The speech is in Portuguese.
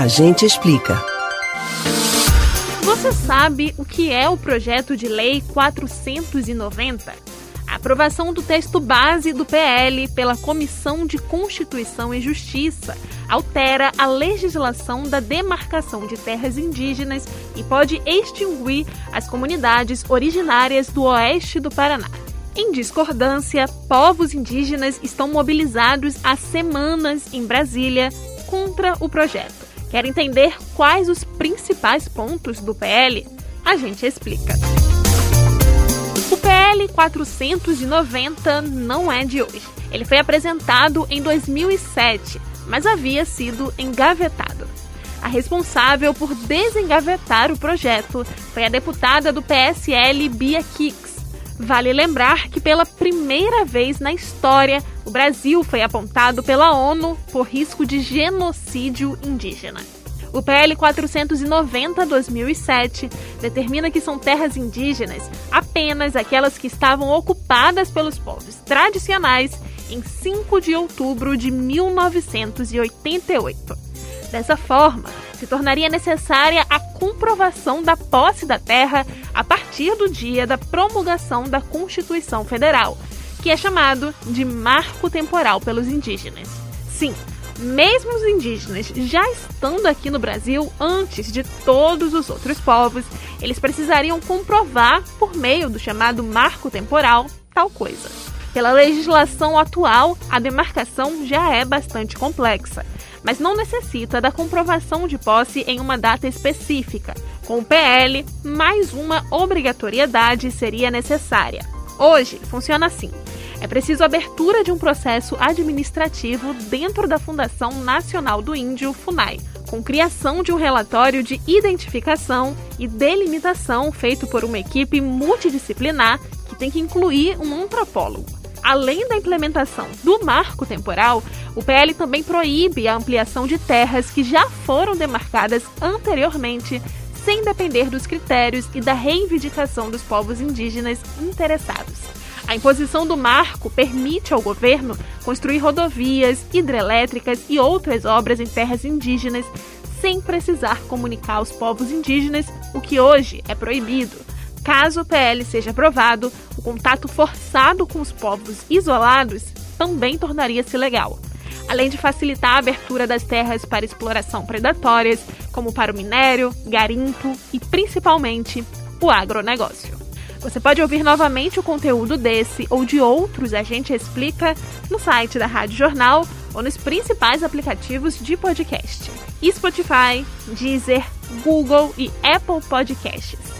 A gente explica. Você sabe o que é o projeto de lei 490? A aprovação do texto base do PL pela Comissão de Constituição e Justiça altera a legislação da demarcação de terras indígenas e pode extinguir as comunidades originárias do oeste do Paraná. Em discordância, povos indígenas estão mobilizados há semanas em Brasília contra o projeto. Quer entender quais os principais pontos do PL? A gente explica. O PL 490 não é de hoje. Ele foi apresentado em 2007, mas havia sido engavetado. A responsável por desengavetar o projeto foi a deputada do PSL Bia Kicks Vale lembrar que pela primeira vez na história, o Brasil foi apontado pela ONU por risco de genocídio indígena. O PL 490/2007 determina que são terras indígenas apenas aquelas que estavam ocupadas pelos povos tradicionais em 5 de outubro de 1988. Dessa forma, se tornaria necessária a comprovação da posse da terra a partir do dia da promulgação da Constituição Federal, que é chamado de marco temporal pelos indígenas. Sim, mesmo os indígenas já estando aqui no Brasil antes de todos os outros povos, eles precisariam comprovar, por meio do chamado marco temporal, tal coisa. Pela legislação atual, a demarcação já é bastante complexa mas não necessita da comprovação de posse em uma data específica. Com o PL, mais uma obrigatoriedade seria necessária. Hoje, funciona assim. É preciso abertura de um processo administrativo dentro da Fundação Nacional do Índio, FUNAI, com criação de um relatório de identificação e delimitação feito por uma equipe multidisciplinar que tem que incluir um antropólogo. Além da implementação do marco temporal, o PL também proíbe a ampliação de terras que já foram demarcadas anteriormente, sem depender dos critérios e da reivindicação dos povos indígenas interessados. A imposição do marco permite ao governo construir rodovias, hidrelétricas e outras obras em terras indígenas sem precisar comunicar aos povos indígenas, o que hoje é proibido. Caso o PL seja aprovado, o contato forçado com os povos isolados também tornaria-se legal. Além de facilitar a abertura das terras para exploração predatórias, como para o minério, garimpo e principalmente o agronegócio. Você pode ouvir novamente o conteúdo desse ou de outros A Gente Explica no site da Rádio Jornal ou nos principais aplicativos de podcast: Spotify, Deezer, Google e Apple Podcasts.